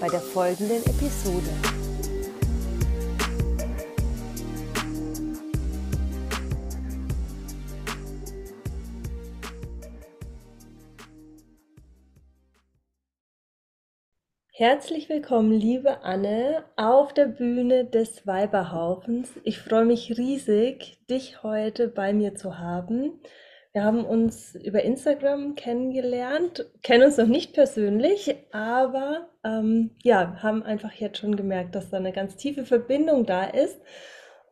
bei der folgenden Episode. Herzlich willkommen, liebe Anne, auf der Bühne des Weiberhaufens. Ich freue mich riesig, dich heute bei mir zu haben. Wir haben uns über Instagram kennengelernt, kennen uns noch nicht persönlich, aber ähm, ja, haben einfach jetzt schon gemerkt, dass da eine ganz tiefe Verbindung da ist.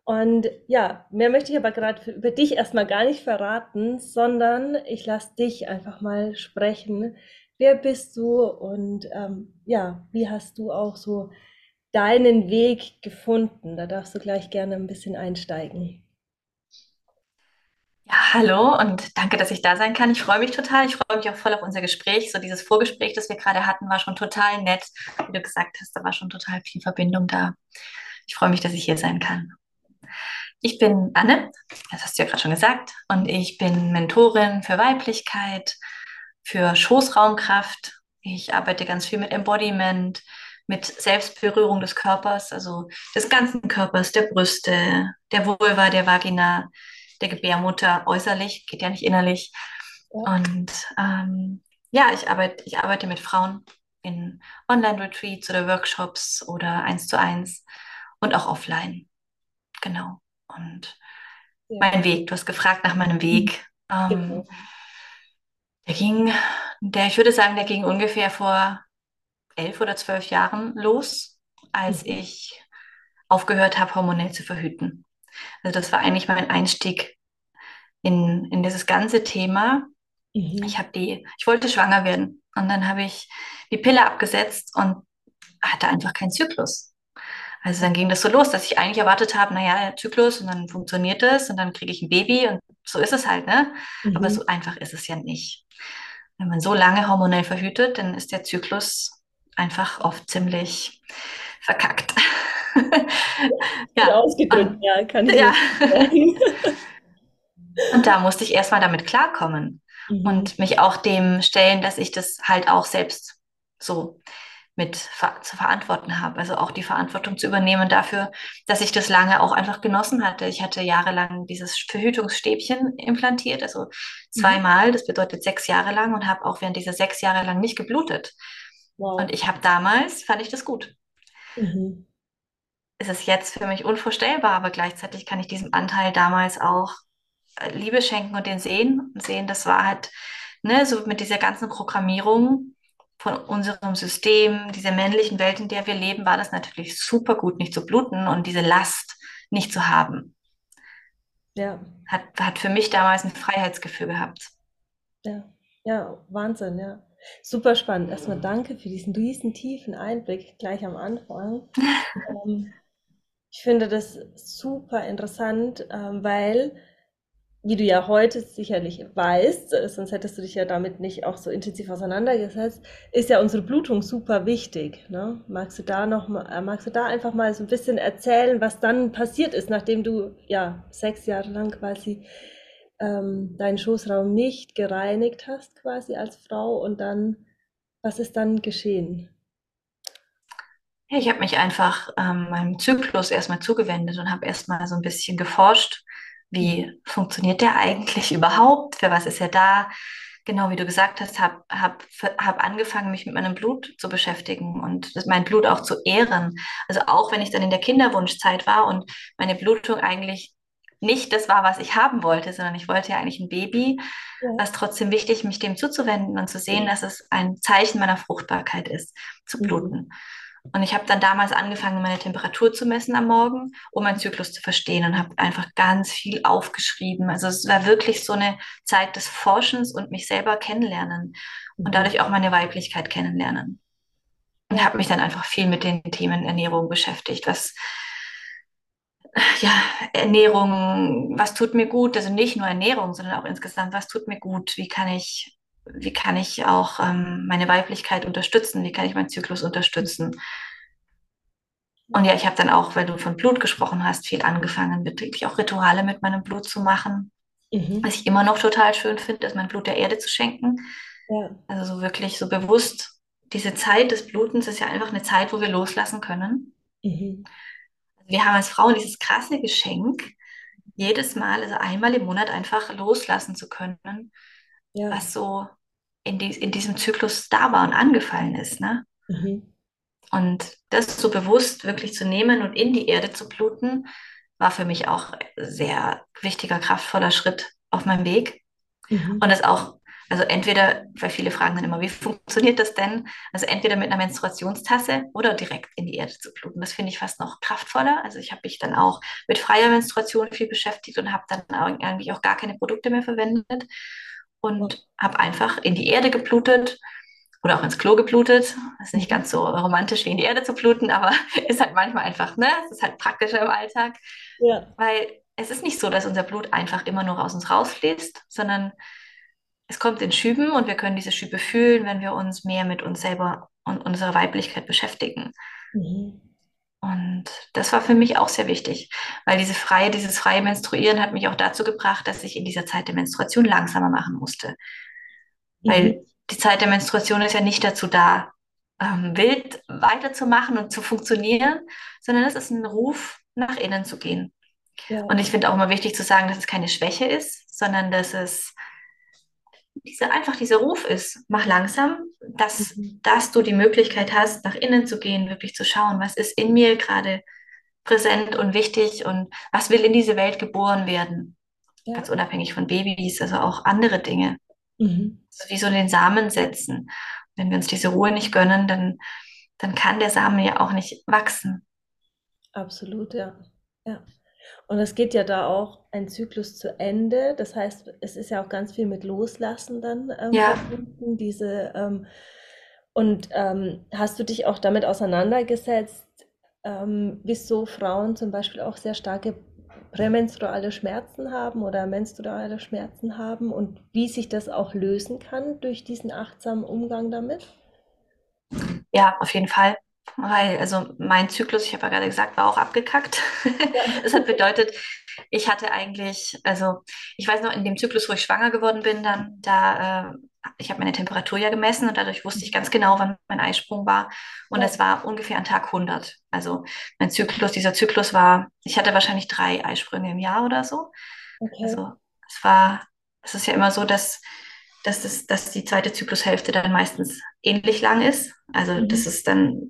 Und ja, mehr möchte ich aber gerade über dich erstmal gar nicht verraten, sondern ich lasse dich einfach mal sprechen. Wer bist du und ähm, ja, wie hast du auch so deinen Weg gefunden? Da darfst du gleich gerne ein bisschen einsteigen. Ja, hallo und danke, dass ich da sein kann. Ich freue mich total. Ich freue mich auch voll auf unser Gespräch. So dieses Vorgespräch, das wir gerade hatten, war schon total nett. Wie du gesagt hast, da war schon total viel Verbindung da. Ich freue mich, dass ich hier sein kann. Ich bin Anne, das hast du ja gerade schon gesagt, und ich bin Mentorin für Weiblichkeit, für Schoßraumkraft. Ich arbeite ganz viel mit Embodiment, mit Selbstberührung des Körpers, also des ganzen Körpers, der Brüste, der Vulva, der Vagina, der Gebärmutter äußerlich, geht ja nicht innerlich. Ja. Und ähm, ja, ich arbeite, ich arbeite mit Frauen in Online-Retreats oder Workshops oder eins zu eins und auch offline. Genau. Und ja. mein Weg, du hast gefragt nach meinem Weg. Ähm, genau. Der ging, der, ich würde sagen, der ging ungefähr vor elf oder zwölf Jahren los, als mhm. ich aufgehört habe, hormonell zu verhüten. Also das war eigentlich mein Einstieg in, in dieses ganze Thema. Mhm. Ich habe die, ich wollte schwanger werden und dann habe ich die Pille abgesetzt und hatte einfach keinen Zyklus. Also dann ging das so los, dass ich eigentlich erwartet habe, naja, Zyklus und dann funktioniert es und dann kriege ich ein Baby und so ist es halt, ne? Mhm. Aber so einfach ist es ja nicht. Wenn man so lange hormonell verhütet, dann ist der Zyklus einfach oft ziemlich verkackt. ja. Ausgedrückt, ja, kann ich ja. Und da musste ich erstmal damit klarkommen mhm. und mich auch dem stellen, dass ich das halt auch selbst so mit ver zu verantworten habe. Also auch die Verantwortung zu übernehmen dafür, dass ich das lange auch einfach genossen hatte. Ich hatte jahrelang dieses Verhütungsstäbchen implantiert, also mhm. zweimal, das bedeutet sechs Jahre lang und habe auch während dieser sechs Jahre lang nicht geblutet. Wow. Und ich habe damals, fand ich das gut. Mhm ist es jetzt für mich unvorstellbar, aber gleichzeitig kann ich diesem Anteil damals auch äh, Liebe schenken und den sehen und sehen, das war halt, ne, so mit dieser ganzen Programmierung von unserem System, dieser männlichen Welt, in der wir leben, war das natürlich super gut, nicht zu bluten und diese Last nicht zu haben. Ja. Hat, hat für mich damals ein Freiheitsgefühl gehabt. Ja, ja, Wahnsinn, ja. Super spannend. Erstmal danke für diesen riesen tiefen Einblick gleich am Anfang. ähm, ich finde das super interessant, ähm, weil, wie du ja heute sicherlich weißt, äh, sonst hättest du dich ja damit nicht auch so intensiv auseinandergesetzt, ist ja unsere Blutung super wichtig. Ne? Magst du da noch mal, äh, magst du da einfach mal so ein bisschen erzählen, was dann passiert ist, nachdem du ja sechs Jahre lang quasi ähm, deinen Schoßraum nicht gereinigt hast, quasi als Frau, und dann, was ist dann geschehen? Ja, ich habe mich einfach ähm, meinem Zyklus erstmal zugewendet und habe erstmal so ein bisschen geforscht, wie funktioniert der eigentlich überhaupt, für was ist er da. Genau wie du gesagt hast, habe hab, hab angefangen, mich mit meinem Blut zu beschäftigen und mein Blut auch zu ehren. Also auch wenn ich dann in der Kinderwunschzeit war und meine Blutung eigentlich nicht das war, was ich haben wollte, sondern ich wollte ja eigentlich ein Baby, ja. war es trotzdem wichtig, mich dem zuzuwenden und zu sehen, dass es ein Zeichen meiner Fruchtbarkeit ist, zu bluten. Mhm. Und ich habe dann damals angefangen, meine Temperatur zu messen am Morgen, um meinen Zyklus zu verstehen und habe einfach ganz viel aufgeschrieben. Also es war wirklich so eine Zeit des Forschens und mich selber kennenlernen und dadurch auch meine Weiblichkeit kennenlernen. und habe mich dann einfach viel mit den Themen Ernährung beschäftigt, was ja, Ernährung, was tut mir gut, also nicht nur Ernährung, sondern auch insgesamt, was tut mir gut, wie kann ich, wie kann ich auch ähm, meine Weiblichkeit unterstützen, wie kann ich meinen Zyklus unterstützen. Und ja, ich habe dann auch, weil du von Blut gesprochen hast, viel angefangen, wirklich auch Rituale mit meinem Blut zu machen. Mhm. Was ich immer noch total schön finde, ist mein Blut der Erde zu schenken. Ja. Also so wirklich so bewusst, diese Zeit des Blutens ist ja einfach eine Zeit, wo wir loslassen können. Mhm wir haben als Frauen dieses krasse Geschenk, jedes Mal, also einmal im Monat einfach loslassen zu können, ja. was so in, die, in diesem Zyklus da war und angefallen ist. Ne? Mhm. Und das so bewusst wirklich zu nehmen und in die Erde zu bluten, war für mich auch ein sehr wichtiger, kraftvoller Schritt auf meinem Weg. Mhm. Und das auch also entweder, weil viele fragen dann immer, wie funktioniert das denn? Also entweder mit einer Menstruationstasse oder direkt in die Erde zu bluten. Das finde ich fast noch kraftvoller. Also ich habe mich dann auch mit freier Menstruation viel beschäftigt und habe dann eigentlich auch gar keine Produkte mehr verwendet und habe einfach in die Erde geblutet oder auch ins Klo geblutet. Das ist nicht ganz so romantisch wie in die Erde zu bluten, aber ist halt manchmal einfach, ne? Es ist halt praktischer im Alltag. Ja. Weil es ist nicht so, dass unser Blut einfach immer nur aus uns rausfließt, sondern es kommt in Schüben und wir können diese Schübe fühlen, wenn wir uns mehr mit uns selber und unserer Weiblichkeit beschäftigen. Mhm. Und das war für mich auch sehr wichtig, weil diese freie, dieses freie Menstruieren hat mich auch dazu gebracht, dass ich in dieser Zeit der Menstruation langsamer machen musste. Mhm. Weil die Zeit der Menstruation ist ja nicht dazu da, ähm, wild weiterzumachen und zu funktionieren, sondern es ist ein Ruf, nach innen zu gehen. Ja. Und ich finde auch immer wichtig zu sagen, dass es keine Schwäche ist, sondern dass es diese, einfach dieser Ruf ist, mach langsam, dass, mhm. dass du die Möglichkeit hast, nach innen zu gehen, wirklich zu schauen, was ist in mir gerade präsent und wichtig und was will in diese Welt geboren werden. Ja. Ganz unabhängig von Babys, also auch andere Dinge. Mhm. Also wie so den Samen setzen. Wenn wir uns diese Ruhe nicht gönnen, dann, dann kann der Samen ja auch nicht wachsen. Absolut, ja. ja. Und es geht ja da auch ein Zyklus zu Ende. Das heißt, es ist ja auch ganz viel mit Loslassen dann ähm, ja. verbunden. Diese, ähm, und ähm, hast du dich auch damit auseinandergesetzt, ähm, wieso Frauen zum Beispiel auch sehr starke prämenstruale Schmerzen haben oder menstruale Schmerzen haben und wie sich das auch lösen kann durch diesen achtsamen Umgang damit? Ja, auf jeden Fall weil also mein Zyklus, ich habe ja gerade gesagt, war auch abgekackt. das hat bedeutet, ich hatte eigentlich, also ich weiß noch, in dem Zyklus, wo ich schwanger geworden bin, dann, da, äh, ich habe meine Temperatur ja gemessen und dadurch wusste ich ganz genau, wann mein Eisprung war. Und es war ungefähr an Tag 100. Also mein Zyklus, dieser Zyklus war, ich hatte wahrscheinlich drei Eisprünge im Jahr oder so. Okay. Also es war, es ist ja immer so, dass dass, das, dass die zweite Zyklushälfte dann meistens ähnlich lang ist. Also mhm. das ist dann,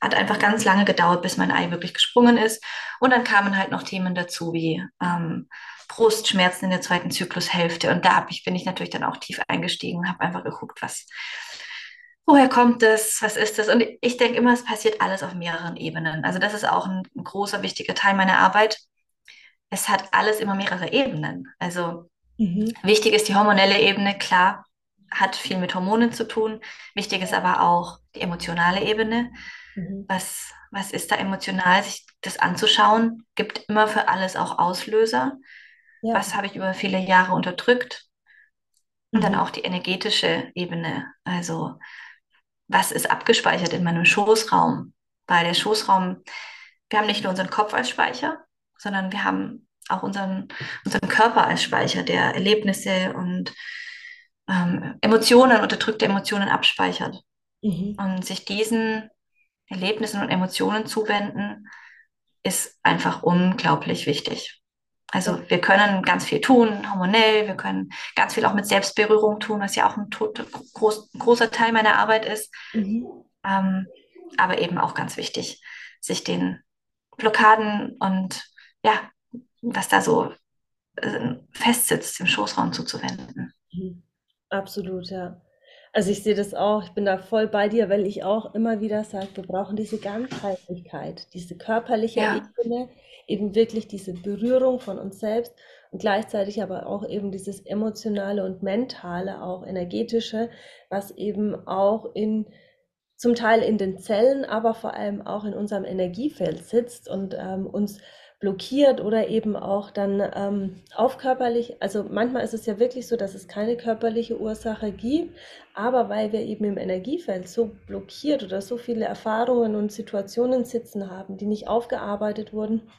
hat einfach ganz lange gedauert, bis mein Ei wirklich gesprungen ist. Und dann kamen halt noch Themen dazu wie ähm, Brustschmerzen in der zweiten Zyklushälfte. Und da ich, bin ich natürlich dann auch tief eingestiegen, habe einfach geguckt, was, woher kommt das, was ist das? Und ich denke immer, es passiert alles auf mehreren Ebenen. Also das ist auch ein, ein großer, wichtiger Teil meiner Arbeit. Es hat alles immer mehrere Ebenen. Also Mhm. Wichtig ist die hormonelle Ebene, klar, hat viel mit Hormonen zu tun. Wichtig ist aber auch die emotionale Ebene. Mhm. Was, was ist da emotional? Sich das anzuschauen, gibt immer für alles auch Auslöser. Ja. Was habe ich über viele Jahre unterdrückt? Und mhm. dann auch die energetische Ebene. Also, was ist abgespeichert in meinem Schoßraum? Weil der Schoßraum, wir haben nicht nur unseren Kopf als Speicher, sondern wir haben auch unseren, unseren Körper als Speicher, der Erlebnisse und ähm, Emotionen, unterdrückte Emotionen abspeichert. Mhm. Und sich diesen Erlebnissen und Emotionen zuwenden, ist einfach unglaublich wichtig. Also wir können ganz viel tun, hormonell, wir können ganz viel auch mit Selbstberührung tun, was ja auch ein groß, großer Teil meiner Arbeit ist. Mhm. Ähm, aber eben auch ganz wichtig, sich den Blockaden und ja, was da so äh, festsitzt, im Schoßraum zuzuwenden. Mhm. Absolut, ja. Also ich sehe das auch, ich bin da voll bei dir, weil ich auch immer wieder sage, wir brauchen diese Ganzheitlichkeit, diese körperliche ja. Ebene, eben wirklich diese Berührung von uns selbst und gleichzeitig aber auch eben dieses emotionale und mentale, auch energetische, was eben auch in zum Teil in den Zellen, aber vor allem auch in unserem Energiefeld sitzt und ähm, uns blockiert oder eben auch dann ähm, auf körperlich, also manchmal ist es ja wirklich so, dass es keine körperliche Ursache gibt, aber weil wir eben im Energiefeld so blockiert oder so viele Erfahrungen und Situationen sitzen haben, die nicht aufgearbeitet wurden,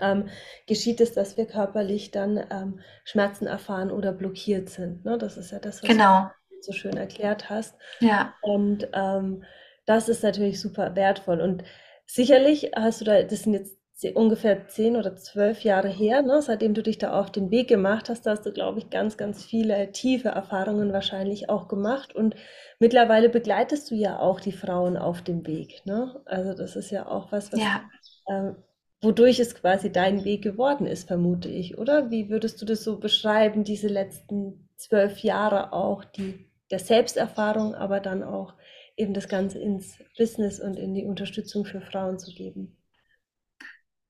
ähm, geschieht es, dass wir körperlich dann ähm, Schmerzen erfahren oder blockiert sind. Ne? Das ist ja das, was genau. du so schön erklärt hast. Ja. Und ähm, das ist natürlich super wertvoll. Und sicherlich hast du da, das sind jetzt ungefähr zehn oder zwölf Jahre her, ne, seitdem du dich da auf den Weg gemacht hast, da hast du, glaube ich, ganz, ganz viele tiefe Erfahrungen wahrscheinlich auch gemacht. Und mittlerweile begleitest du ja auch die Frauen auf dem Weg. Ne? Also das ist ja auch was, was ja. ähm, wodurch es quasi dein Weg geworden ist, vermute ich, oder? Wie würdest du das so beschreiben, diese letzten zwölf Jahre auch, die der Selbsterfahrung, aber dann auch eben das Ganze ins Business und in die Unterstützung für Frauen zu geben?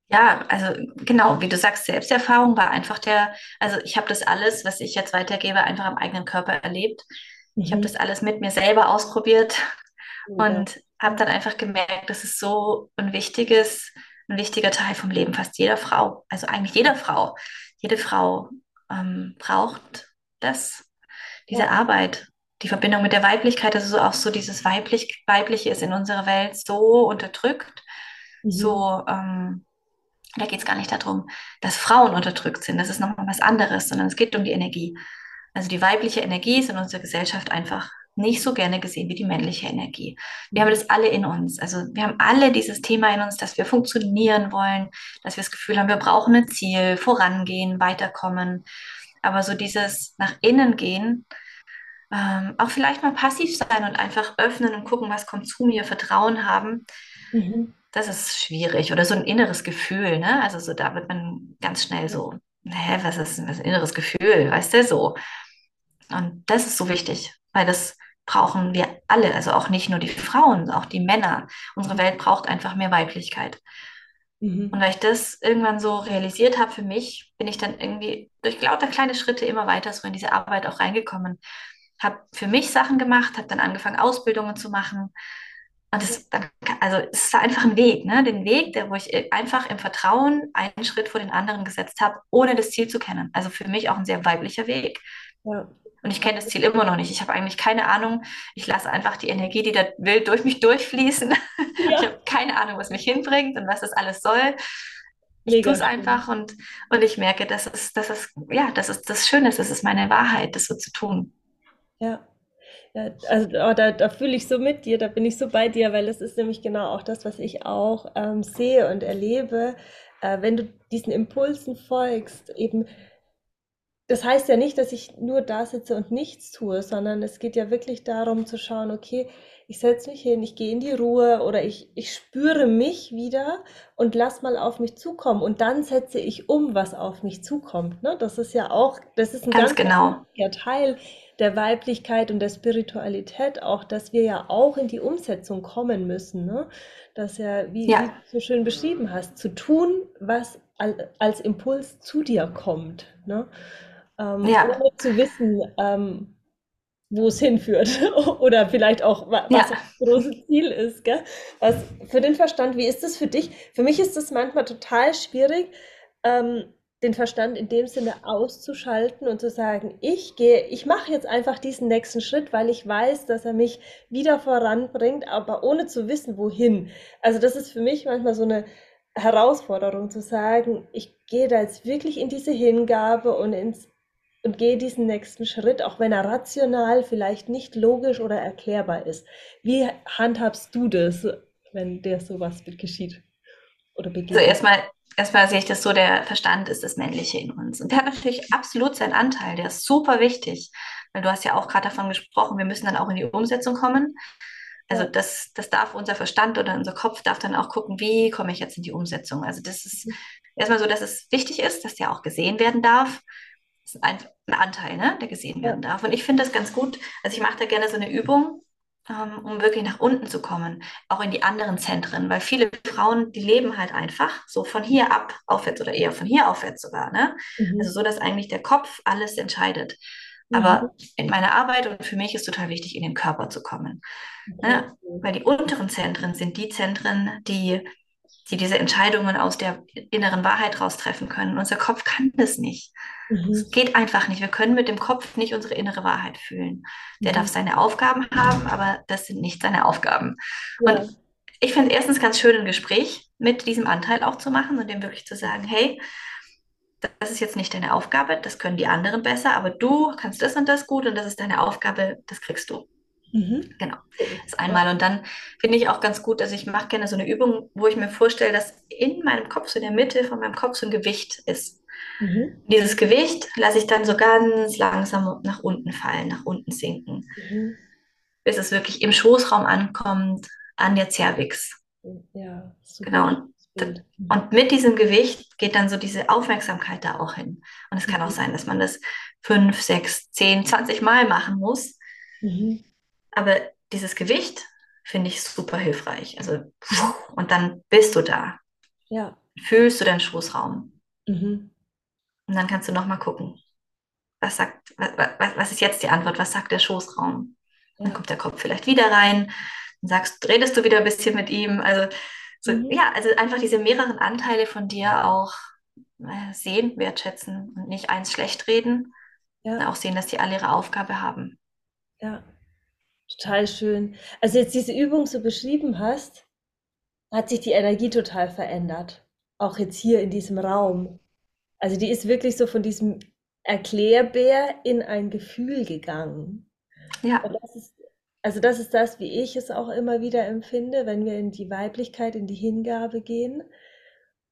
Ja, also genau, wie du sagst, Selbsterfahrung war einfach der, also ich habe das alles, was ich jetzt weitergebe, einfach am eigenen Körper erlebt. Ich habe Mhm. das alles mit mir selber ausprobiert Mega. und habe dann einfach gemerkt, das ist so ein wichtiges, ein wichtiger Teil vom Leben fast jeder Frau. Also eigentlich jeder Frau. Jede Frau ähm, braucht das, diese Ja. Arbeit, die Verbindung mit der Weiblichkeit. Also so auch so dieses weiblich, Weibliche ist in unserer Welt so unterdrückt, Mhm. so ähm, da geht es gar nicht darum, dass Frauen unterdrückt sind. Das ist nochmal was anderes, sondern es geht um die Energie. Also die weibliche Energie ist in unserer Gesellschaft einfach nicht so gerne gesehen wie die männliche Energie. Wir haben das alle in uns. Also wir haben alle dieses Thema in uns, dass wir funktionieren wollen, dass wir das Gefühl haben, wir brauchen ein Ziel, vorangehen, weiterkommen. Aber so dieses nach innen gehen, ähm, auch vielleicht mal passiv sein und einfach öffnen und gucken, was kommt zu mir, Vertrauen haben, Mhm. Das ist schwierig. Oder so ein inneres Gefühl, ne? Also so, da wird man ganz schnell so, hä, was ist das inneres Gefühl? Weißt du, so. Und das ist so wichtig, weil das brauchen wir alle, also auch nicht nur die Frauen, auch die Männer. Unsere Welt braucht einfach mehr Weiblichkeit. Und Mhm. weil ich das irgendwann so realisiert habe für mich, bin ich dann irgendwie durch lauter kleine Schritte immer weiter so in diese Arbeit auch reingekommen. Habe für mich Sachen gemacht, habe dann angefangen, Ausbildungen zu machen. Und es, dann, also es ist einfach ein Weg, ne? Den Weg, der, wo ich einfach im Vertrauen einen Schritt vor den anderen gesetzt habe, ohne das Ziel zu kennen. Also für mich auch ein sehr weiblicher Weg. Ja. Und ich kenne das Ziel immer noch nicht. Ich habe eigentlich keine Ahnung. Ich lasse einfach die Energie, die da will, durch mich durchfließen. Ich Ja. habe keine Ahnung, was mich hinbringt und was das alles soll. Ich tue es einfach und, und ich merke, dass es, dass es, ja, dass es das Schöne ist. Das ist meine Wahrheit, das so zu tun. Ja. Ja, also oh, da, da fühle ich so mit dir, da bin ich so bei dir, weil das ist nämlich genau auch das, was ich auch ähm, sehe und erlebe. Äh, wenn du diesen Impulsen folgst, eben das heißt ja nicht, dass ich nur da sitze und nichts tue, sondern es geht ja wirklich darum zu schauen, okay, ich setze mich hin, ich gehe in die Ruhe oder ich, ich spüre mich wieder und lass mal auf mich zukommen und dann setze ich um, was auf mich zukommt. Ne? Das ist ja auch, das ist ein Ganz ganz, genau. Teil der Weiblichkeit und der Spiritualität auch, dass wir ja auch in die Umsetzung kommen müssen. Ne? Das ja, wie, wie du Ja, so schön beschrieben hast, zu tun, was al- als Impuls zu dir kommt. Ne? ähm, ja, ohne zu wissen, ähm, wo es hinführt oder vielleicht auch, wa- was das ja. große Ziel ist. Gell? Was für den Verstand, wie ist das für dich? Für mich ist es manchmal total schwierig, ähm, den Verstand in dem Sinne auszuschalten und zu sagen, ich gehe, ich mache jetzt einfach diesen nächsten Schritt, weil ich weiß, dass er mich wieder voranbringt, aber ohne zu wissen, wohin. Also das ist für mich manchmal so eine Herausforderung zu sagen, ich gehe da jetzt wirklich in diese Hingabe und ins und gehe diesen nächsten Schritt, auch wenn er rational vielleicht nicht logisch oder erklärbar ist. Wie handhabst du das, wenn dir sowas geschieht oder Also begegnet? erstmal, erstmal sehe ich das so, der Verstand ist das Männliche in uns. Und der hat natürlich absolut seinen Anteil, der ist super wichtig. Weil du hast ja auch gerade davon gesprochen, wir müssen dann auch in die Umsetzung kommen. Also das, das darf unser Verstand oder unser Kopf darf dann auch gucken, wie komme ich jetzt in die Umsetzung. Also das ist erstmal so, dass es wichtig ist, dass der auch gesehen werden darf. Das ist ein, ein Anteil, ne, der gesehen werden darf. Und ich finde das ganz gut. Also ich mache da gerne so eine Übung, um wirklich nach unten zu kommen, auch in die anderen Zentren, weil viele Frauen, die leben halt einfach so von hier ab aufwärts oder eher von hier aufwärts sogar, ne? Also Mhm. so, dass eigentlich der Kopf alles entscheidet. Aber Mhm. in meiner Arbeit und für mich ist total wichtig, in den Körper zu kommen. Okay, Ne? Weil die unteren Zentren sind die Zentren, die, die diese Entscheidungen aus der inneren Wahrheit raus treffen können. Unser Kopf kann das nicht. Es Mhm. geht einfach nicht. Wir können mit dem Kopf nicht unsere innere Wahrheit fühlen. Der darf Mhm. seine Aufgaben haben, aber das sind nicht seine Aufgaben. Und Ja. ich finde es erstens ganz schön, ein Gespräch mit diesem Anteil auch zu machen und dem wirklich zu sagen, hey, das ist jetzt nicht deine Aufgabe, das können die anderen besser, aber du kannst das und das gut und das ist deine Aufgabe, das kriegst du. Mhm. Genau, das Ja. einmal. Und dann finde ich auch ganz gut, also ich mache gerne so eine Übung, wo ich mir vorstelle, dass in meinem Kopf, so in der Mitte von meinem Kopf so ein Gewicht ist. Mhm. Dieses Gewicht lasse ich dann so ganz langsam nach unten fallen, nach unten sinken, Mhm. bis es wirklich im Schoßraum ankommt, an der Cervix. Ja, super Genau. Und. Mhm. und mit diesem Gewicht geht dann so diese Aufmerksamkeit da auch hin. Und es kann auch Mhm. sein, dass man das fünf, sechs, zehn, zwanzig Mal machen muss. Mhm. Aber dieses Gewicht finde ich super hilfreich. Also, und dann bist du da. Ja. Fühlst du deinen Schoßraum. Mhm. Und dann kannst du nochmal gucken. Was sagt, was, was, was ist jetzt die Antwort? Was sagt der Schoßraum? Dann Ja. kommt der Kopf vielleicht wieder rein. Dann sagst, redest du wieder ein bisschen mit ihm. Also, so, Mhm. ja, also einfach diese mehreren Anteile von dir auch äh, sehen, wertschätzen und nicht eins schlecht reden. Ja. Auch sehen, dass die alle ihre Aufgabe haben. Ja. Total schön. Also jetzt diese Übung so beschrieben hast, hat sich die Energie total verändert. Auch jetzt hier in diesem Raum. Also die ist wirklich so von diesem Erklärbär in ein Gefühl gegangen. Ja, das ist, also das ist das, wie ich es auch immer wieder empfinde, wenn wir in die Weiblichkeit, in die Hingabe gehen.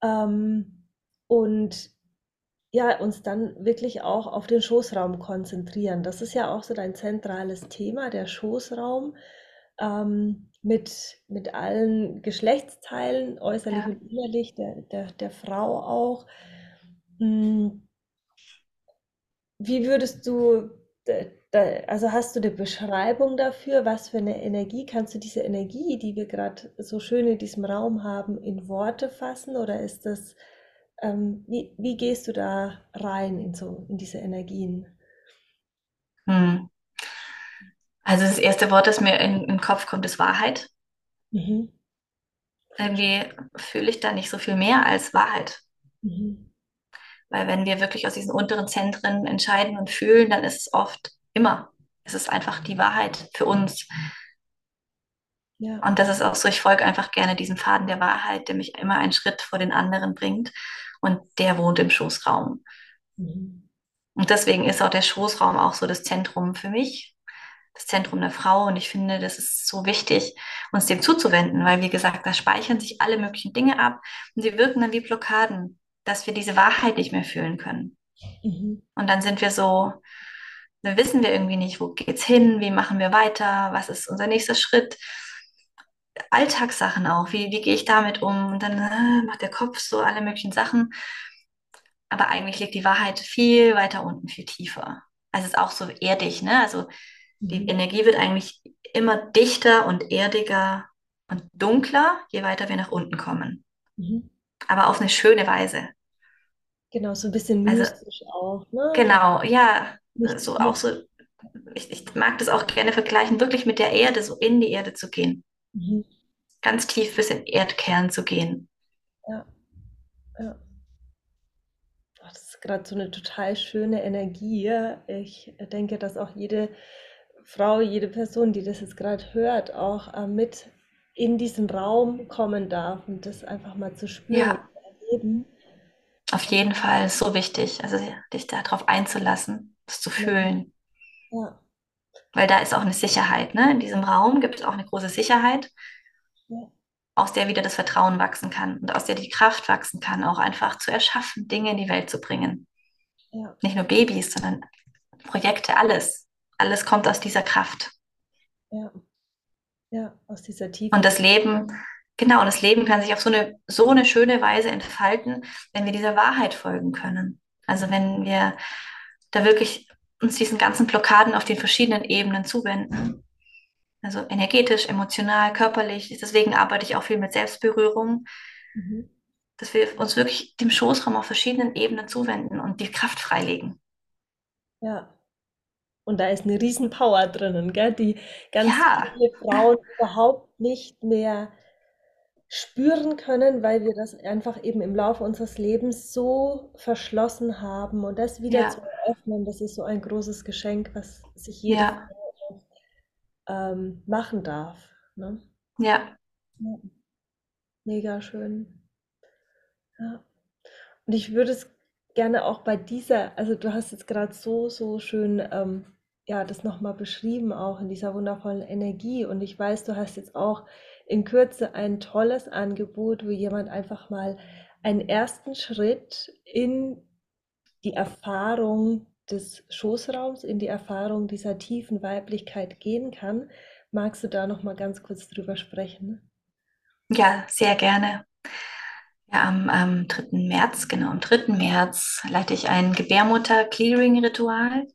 Ähm, und ja, uns dann wirklich auch auf den Schoßraum konzentrieren. Das ist ja auch so dein zentrales Thema, der Schoßraum, ähm, mit, mit allen Geschlechtsteilen, äußerlich ja. und innerlich, der, der, der Frau auch. Hm, Wie würdest du, also hast du eine Beschreibung dafür, was für eine Energie, kannst du diese Energie, die wir gerade so schön in diesem Raum haben, in Worte fassen oder ist das, ähm, wie, wie gehst du da rein in so, in diese Energien? Hm. Also das erste Wort, das mir in, in den Kopf kommt, ist Wahrheit. Mhm. Irgendwie fühle ich da nicht so viel mehr als Wahrheit. Mhm. Weil wenn wir wirklich aus diesen unteren Zentren entscheiden und fühlen, dann ist es oft immer, es ist einfach die Wahrheit für uns. Ja. Und das ist auch so, ich folge einfach gerne diesem Faden der Wahrheit, der mich immer einen Schritt vor den anderen bringt. Und der wohnt im Schoßraum. Mhm. Und deswegen ist auch der Schoßraum auch so das Zentrum für mich, das Zentrum der Frau. Und ich finde, das ist so wichtig, uns dem zuzuwenden, weil, wie gesagt, da speichern sich alle möglichen Dinge ab und sie wirken dann wie Blockaden, dass wir diese Wahrheit nicht mehr fühlen können. Mhm. Und dann sind wir so, dann wissen wir irgendwie nicht, wo geht's hin, wie machen wir weiter, was ist unser nächster Schritt. Alltagssachen auch, wie, wie gehe ich damit um? Und dann äh, macht der Kopf so alle möglichen Sachen. Aber eigentlich liegt die Wahrheit viel weiter unten, viel tiefer. Also es ist auch so erdig, ne? Also die Mhm. Energie wird eigentlich immer dichter und erdiger und dunkler, je weiter wir nach unten kommen. Mhm. Aber auf eine schöne Weise. Genau, so ein bisschen Also mystisch auch, ne? genau, ja, Nicht, so auch so, ich, ich mag das auch gerne vergleichen, wirklich mit der Erde, so in die Erde zu gehen. Mhm. Ganz tief bis in den Erdkern zu gehen. Ja, ja. Ach, das ist gerade so eine total schöne Energie. Ich denke, dass auch jede Frau, jede Person, die das jetzt gerade hört, auch äh, mit in diesen Raum kommen darf und das einfach mal zu spüren Ja, und erleben. auf jeden Fall ist so wichtig, also dich darauf einzulassen, das zu Ja, fühlen. ja, Weil da ist auch eine Sicherheit, ne? In diesem Raum gibt es auch eine große Sicherheit, aus der wieder das Vertrauen wachsen kann und aus der die Kraft wachsen kann, auch einfach zu erschaffen, Dinge in die Welt zu bringen. ja, Nicht nur Babys, sondern Projekte, alles. Alles kommt aus dieser Kraft. ja, ja, aus dieser Und tiefen. das Leben, genau, das Leben kann sich auf so eine, so eine schöne Weise entfalten, wenn wir dieser Wahrheit folgen können. Also wenn wir da wirklich uns diesen ganzen Blockaden auf den verschiedenen Ebenen zuwenden. Also energetisch, emotional, körperlich. Deswegen arbeite ich auch viel mit Selbstberührung, Mhm. dass wir uns wirklich dem Schoßraum auf verschiedenen Ebenen zuwenden und die Kraft freilegen. Ja, Und da ist eine riesen Power drinnen, gell, die ganz ja. viele Frauen überhaupt nicht mehr spüren können, weil wir das einfach eben im Laufe unseres Lebens so verschlossen haben. Und das wieder ja. zu öffnen, das ist so ein großes Geschenk, was sich jeder ja. ähm, machen darf. Ne? Ja. ja. Mega schön. Ja. Und ich würde es gerne auch bei dieser, also du hast jetzt gerade so, so schön ähm, ja, das nochmal beschrieben, auch in dieser wundervollen Energie. Und ich weiß, du hast jetzt auch in Kürze ein tolles Angebot, wo jemand einfach mal einen ersten Schritt in die Erfahrung des Schoßraums, in die Erfahrung dieser tiefen Weiblichkeit gehen kann. Magst du da noch mal ganz kurz drüber sprechen? Ja, sehr gerne. Ja, am, am 3. März, genau, am 3. März leite ich ein Gebärmutter-Clearing-Ritual.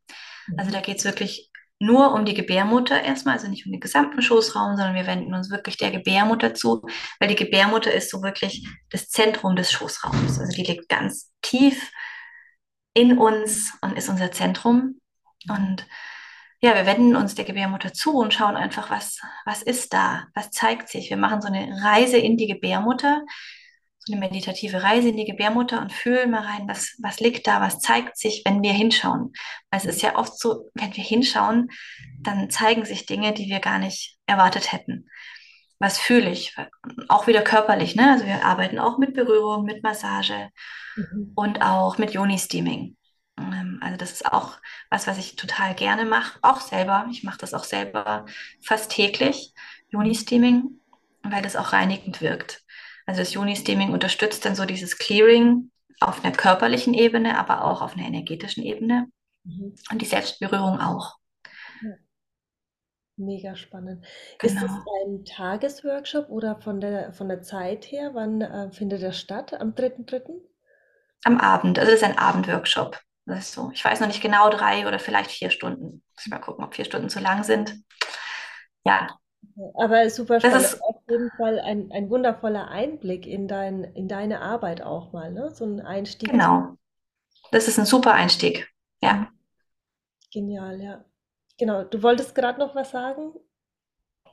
Also da geht es wirklich nur um die Gebärmutter erstmal, also nicht um den gesamten Schoßraum, sondern wir wenden uns wirklich der Gebärmutter zu, weil die Gebärmutter ist so wirklich das Zentrum des Schoßraums. Also die liegt ganz tief in uns und ist unser Zentrum. Und ja, wir wenden uns der Gebärmutter zu und schauen einfach, was, was ist da, was zeigt sich. Wir machen so eine Reise in die Gebärmutter, eine meditative Reise in die Gebärmutter und fühlen mal rein, was, was liegt da, was zeigt sich, wenn wir hinschauen. Weil es ist ja oft so, wenn wir hinschauen, dann zeigen sich Dinge, die wir gar nicht erwartet hätten. Was fühle ich? Auch wieder körperlich, ne? Also wir arbeiten auch mit Berührung, mit Massage mhm. und auch mit Yoni-Steaming. Ähm, also das ist auch was, was ich total gerne mache, auch selber. Ich mache das auch selber fast täglich, Yoni-Steaming, weil das auch reinigend wirkt. Also das Juni-Steaming unterstützt dann so dieses Clearing auf einer körperlichen Ebene, aber auch auf einer energetischen Ebene. Mhm. Und die Selbstberührung auch. Ja. Mega spannend. Genau. Ist das ein Tagesworkshop oder von der, von der Zeit her? Wann äh, findet das statt? Am 3.3.? Am Abend. Also das ist ein Abendworkshop. Das ist so. Ich weiß noch nicht genau, drei oder vielleicht vier Stunden. Muss ich mal gucken, ob vier Stunden zu lang sind. Ja, aber super spannend. Das ist jeden Fall ein, ein wundervoller Einblick in, dein, in deine Arbeit auch mal, ne? So ein Einstieg. Genau. Das ist ein super Einstieg. Ja. Genial, ja. Genau. Du wolltest gerade noch was sagen?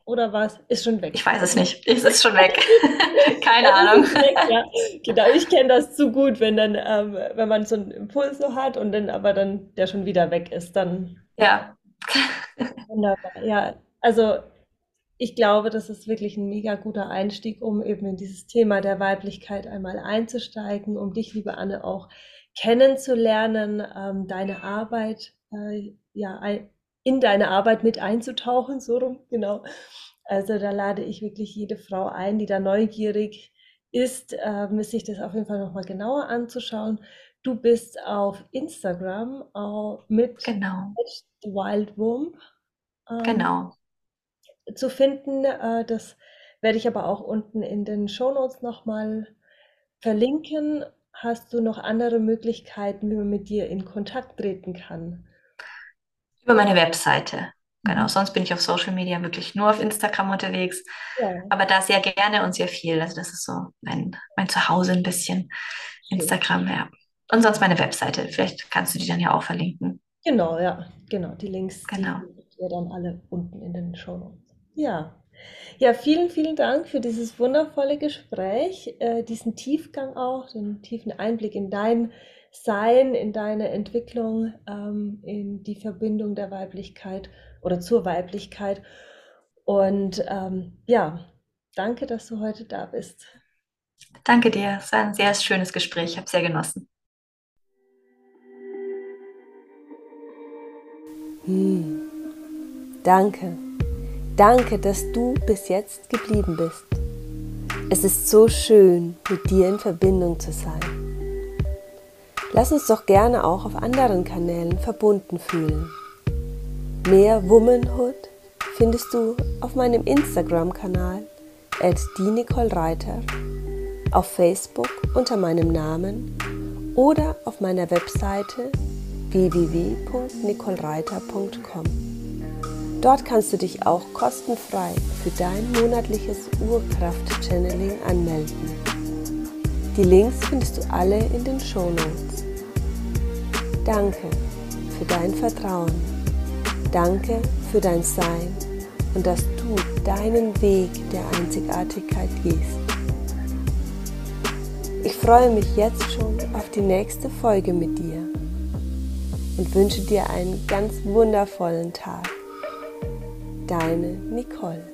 Oder was? Ist schon weg? Ich weiß es nicht. Es ist schon weg. Keine Ahnung. Weg, ja. Genau, ich kenne das zu gut, wenn dann, ähm, wenn man so einen Impuls so hat und dann aber dann der schon wieder weg ist, dann. Ja. Wunderbar. Ja, also ich glaube, das ist wirklich ein mega guter Einstieg, um eben in dieses Thema der Weiblichkeit einmal einzusteigen, um dich, liebe Anne, auch kennenzulernen, ähm, deine Arbeit, äh, ja, in deine Arbeit mit einzutauchen, so rum, genau. Also da lade ich wirklich jede Frau ein, die da neugierig ist, äh, sich das auf jeden Fall nochmal genauer anzuschauen. Du bist auf Instagram äh, mit genau. Wild Womb. Ähm, genau zu finden. Äh, das werde ich aber auch unten in den Shownotes nochmal verlinken. Hast du noch andere Möglichkeiten, wie man mit dir in Kontakt treten kann? Über meine Webseite. Genau, sonst bin ich auf Social Media wirklich nur auf Instagram unterwegs. Ja. Aber da sehr gerne und sehr viel. Also das ist so mein, mein Zuhause ein bisschen. Instagram, ja. Und sonst meine Webseite. Vielleicht kannst du die dann ja auch verlinken. Genau, ja, genau. Die Links genau. die wir dann alle unten in den Show Notes. Ja. Ja, vielen, vielen Dank für dieses wundervolle Gespräch, äh, diesen Tiefgang auch, den tiefen Einblick in dein Sein, in deine Entwicklung, ähm, in die Verbindung der Weiblichkeit oder zur Weiblichkeit. Und ähm, ja, danke, dass du heute da bist. Danke dir. Es war ein sehr schönes Gespräch. Ich habe es sehr genossen. Hm. Danke. Danke, dass du bis jetzt geblieben bist. Es ist so schön, mit dir in Verbindung zu sein. Lass uns doch gerne auch auf anderen Kanälen verbunden fühlen. Mehr Womanhood findest du auf meinem Instagram-Kanal at Reiter, auf Facebook unter meinem Namen oder auf meiner Webseite www.nicolereiter.com. Dort kannst du dich auch kostenfrei für dein monatliches Urkraft-Channeling anmelden. Die Links findest du alle in den Show Notes. Danke für dein Vertrauen. Danke für dein Sein und dass du deinen Weg der Einzigartigkeit gehst. Ich freue mich jetzt schon auf die nächste Folge mit dir und wünsche dir einen ganz wundervollen Tag. Deine Nicole.